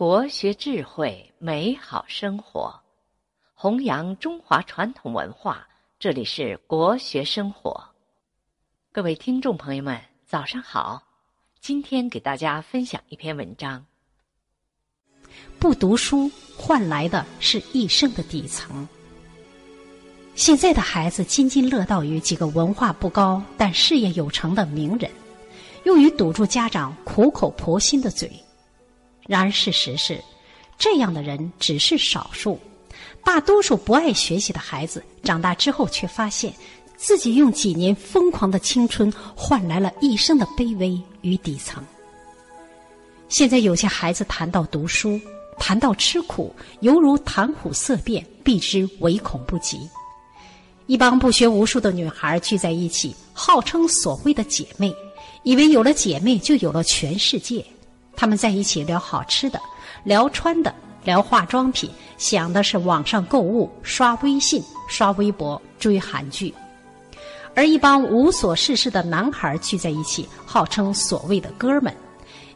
国学智慧，美好生活，弘扬中华传统文化。这里是国学生活，各位听众朋友们，早上好。今天给大家分享一篇文章。不读书换来的是一生的底层。现在的孩子津津乐道于几个文化不高但事业有成的名人，用于堵住家长苦口婆心的嘴。然而，事实是，这样的人只是少数。大多数不爱学习的孩子，长大之后却发现，自己用几年疯狂的青春换来了一生的卑微与底层。现在有些孩子谈到读书，谈到吃苦，犹如谈虎色变，避之唯恐不及。一帮不学无术的女孩聚在一起，号称所谓的姐妹，以为有了姐妹就有了全世界。他们在一起聊好吃的，聊穿的，聊化妆品，想的是网上购物、刷微信、刷微博、追韩剧。而一帮无所事事的男孩聚在一起，号称所谓的哥们，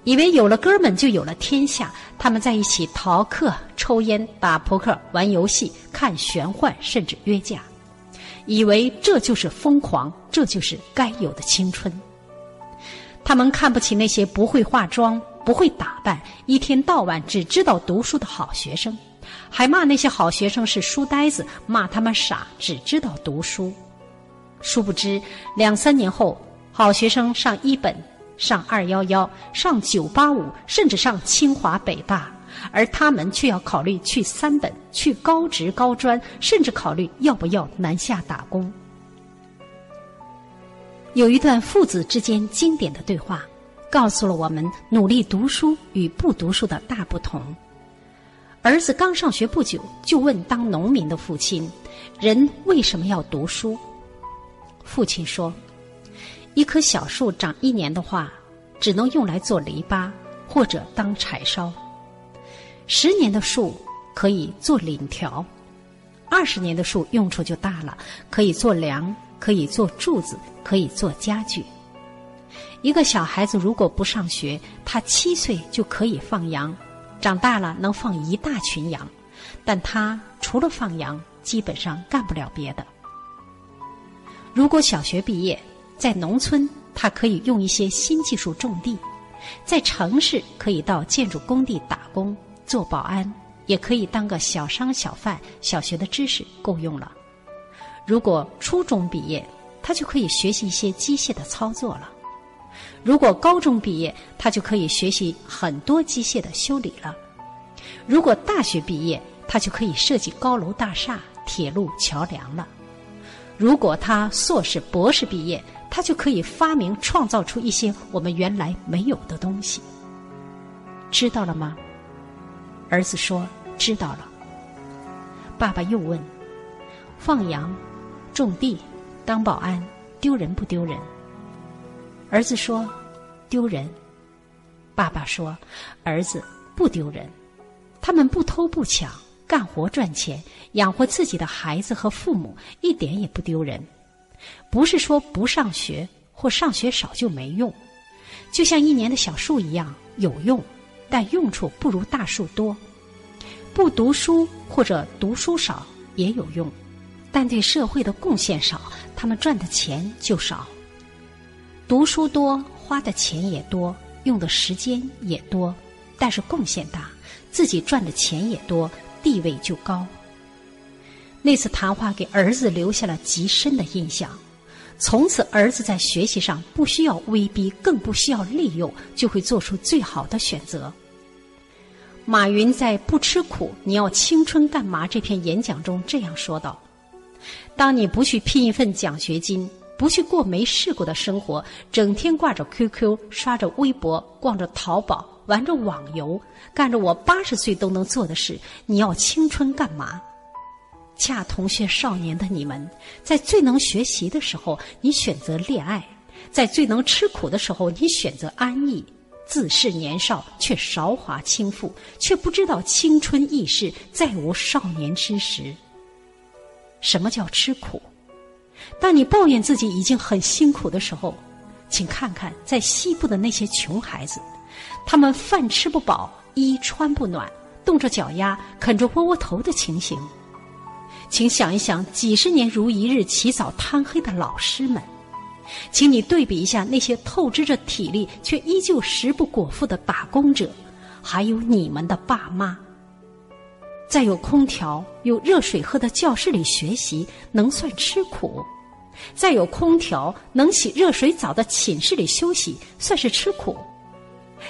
以为有了哥们就有了天下。他们在一起逃课、抽烟、打扑克、玩游戏、看玄幻，甚至约架，以为这就是疯狂，这就是该有的青春。他们看不起那些不会化妆。不会打扮，一天到晚只知道读书的好学生，还骂那些好学生是书呆子，骂他们傻，只知道读书。殊不知，两三年后，好学生上一本，上二幺幺，上九八五，甚至上清华北大，而他们却要考虑去三本，去高职高专，甚至考虑要不要南下打工。有一段父子之间经典的对话。告诉了我们努力读书与不读书的大不同。儿子刚上学不久，就问当农民的父亲：“人为什么要读书？”父亲说：“一棵小树长一年的话，只能用来做篱笆或者当柴烧；十年的树可以做檩条；二十年的树用处就大了，可以做梁，可以做柱子，可以做家具。”一个小孩子如果不上学，他七岁就可以放羊，长大了能放一大群羊，但他除了放羊，基本上干不了别的。如果小学毕业，在农村他可以用一些新技术种地，在城市可以到建筑工地打工做保安，也可以当个小商小贩。小学的知识够用了。如果初中毕业，他就可以学习一些机械的操作了。如果高中毕业，他就可以学习很多机械的修理了；如果大学毕业，他就可以设计高楼大厦、铁路桥梁了；如果他硕士、博士毕业，他就可以发明、创造出一些我们原来没有的东西。知道了吗？儿子说：“知道了。”爸爸又问：“放羊、种地、当保安，丢人不丢人？”儿子说：“丢人。”爸爸说：“儿子不丢人，他们不偷不抢，干活赚钱，养活自己的孩子和父母，一点也不丢人。不是说不上学或上学少就没用，就像一年的小树一样有用，但用处不如大树多。不读书或者读书少也有用，但对社会的贡献少，他们赚的钱就少。”读书多，花的钱也多，用的时间也多，但是贡献大，自己赚的钱也多，地位就高。那次谈话给儿子留下了极深的印象，从此儿子在学习上不需要威逼，更不需要利诱，就会做出最好的选择。马云在《不吃苦，你要青春干嘛》这篇演讲中这样说道：“当你不去拼一份奖学金。”不去过没试过的生活，整天挂着 QQ，刷着微博，逛着淘宝，玩着网游，干着我八十岁都能做的事，你要青春干嘛？恰同学少年的你们，在最能学习的时候，你选择恋爱；在最能吃苦的时候，你选择安逸。自恃年少，却韶华倾覆，却不知道青春易逝，再无少年之时。什么叫吃苦？当你抱怨自己已经很辛苦的时候，请看看在西部的那些穷孩子，他们饭吃不饱，衣穿不暖，冻着脚丫，啃着窝窝头的情形。请想一想，几十年如一日起早贪黑的老师们，请你对比一下那些透支着体力却依旧食不果腹的打工者，还有你们的爸妈。在有空调、有热水喝的教室里学习，能算吃苦；在有空调、能洗热水澡的寝室里休息，算是吃苦；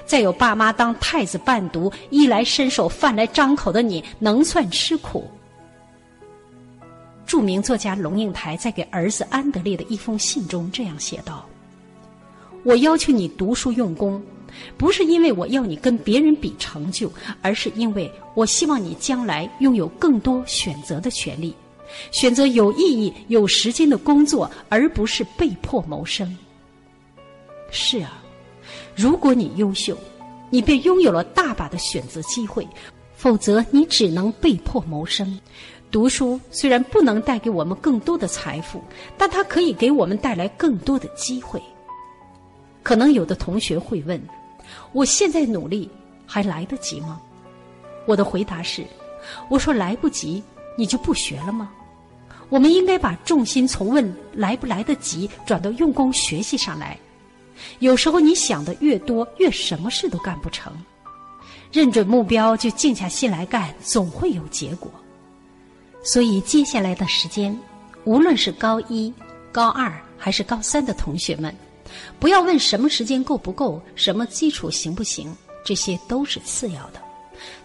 在有爸妈当太子伴读，衣来伸手、饭来张口的你，能算吃苦。著名作家龙应台在给儿子安德烈的一封信中这样写道：“我要求你读书用功，不是因为我要你跟别人比成就，而是因为我希望你将来拥有更多选择的权利，选择有意义、有时间的工作，而不是被迫谋生。”是啊，如果你优秀，你便拥有了大把的选择机会；否则，你只能被迫谋生。读书虽然不能带给我们更多的财富，但它可以给我们带来更多的机会。可能有的同学会问：我现在努力还来得及吗？我的回答是：我说来不及，你就不学了吗？我们应该把重心从问来不来得及转到用功学习上来。有时候你想的越多，越什么事都干不成。认准目标，就静下心来干，总会有结果。所以，接下来的时间，无论是高一、高二还是高三的同学们，不要问什么时间够不够，什么基础行不行，这些都是次要的。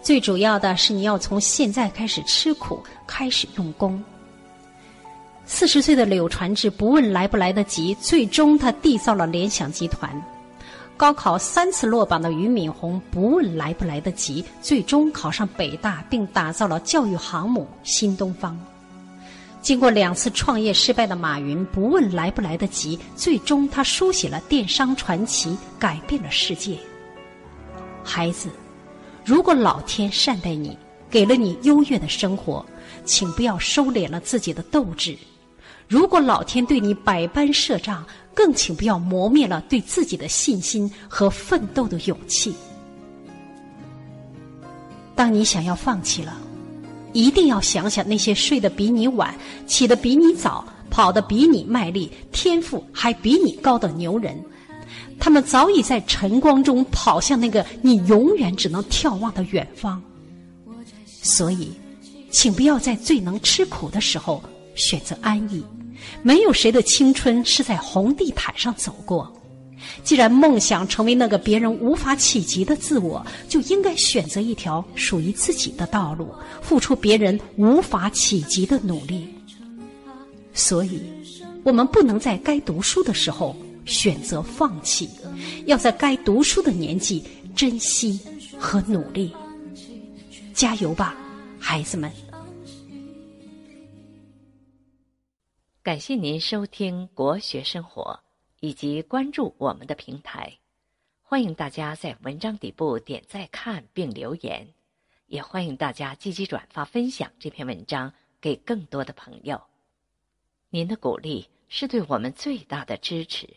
最主要的是，你要从现在开始吃苦，开始用功。四十岁的柳传志不问来不来得及，最终他缔造了联想集团。高考三次落榜的俞敏洪不问来不来得及，最终考上北大，并打造了教育航母新东方。经过两次创业失败的马云不问来不来得及，最终他书写了电商传奇，改变了世界。孩子，如果老天善待你，给了你优越的生活，请不要收敛了自己的斗志；如果老天对你百般设障，更请不要磨灭了对自己的信心和奋斗的勇气。当你想要放弃了，一定要想想那些睡得比你晚、起得比你早、跑得比你卖力、天赋还比你高的牛人，他们早已在晨光中跑向那个你永远只能眺望的远方。所以，请不要在最能吃苦的时候选择安逸。没有谁的青春是在红地毯上走过。既然梦想成为那个别人无法企及的自我，就应该选择一条属于自己的道路，付出别人无法企及的努力。所以，我们不能在该读书的时候选择放弃，要在该读书的年纪珍惜和努力。加油吧，孩子们！感谢您收听《国学生活》，以及关注我们的平台。欢迎大家在文章底部点赞看并留言，也欢迎大家积极转发分享这篇文章给更多的朋友。您的鼓励是对我们最大的支持。